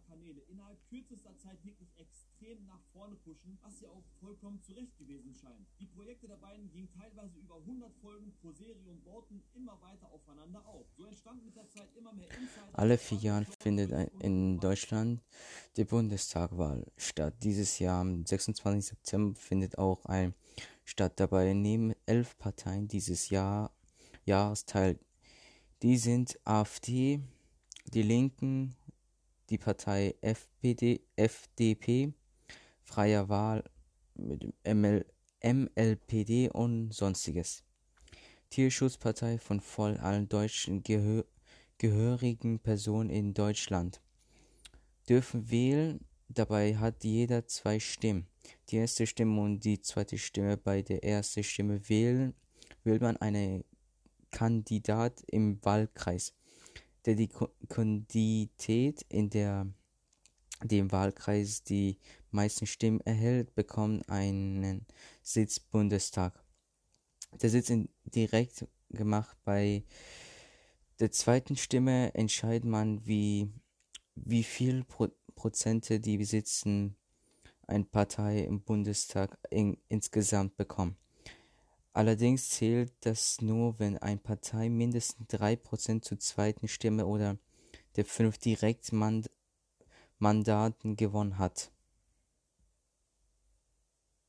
Kanäle innerhalb kürzester Zeit wirklich extrem nach vorne pushen, was ja auch vollkommen zurecht gewesen scheint. Die Projekte der beiden gingen teilweise über 100 Folgen pro Serie und bauten immer weiter aufeinander auf. So entstand mit der Zeit immer mehr Insider. Alle vier Jahre findet in Deutschland die Bundestagwahl statt. Dieses Jahr am 26. September findet auch ein statt. Dabei nehmen elf Parteien dieses Jahr Jahresteil. Die sind AfD, die Linken, die Partei FPD, FDP, Freie Wahl mit ML, MLPD und sonstiges. Tierschutzpartei von voll allen deutschen Gehör, gehörigen Personen in Deutschland dürfen wählen. Dabei hat jeder zwei Stimmen. Die erste Stimme und die zweite Stimme. Bei der ersten Stimme wählen wählt man einen Kandidat im Wahlkreis der die Kandidät in der dem Wahlkreis die meisten Stimmen erhält, bekommt einen Sitz Bundestag. Der Sitz ist direkt gemacht. Bei der zweiten Stimme entscheidet man, wie, wie viel Pro Prozente die besitzen eine Partei im Bundestag in, insgesamt bekommt. Allerdings zählt das nur, wenn eine Partei mindestens drei Prozent zur zweiten Stimme oder der fünf Direktmandaten gewonnen hat.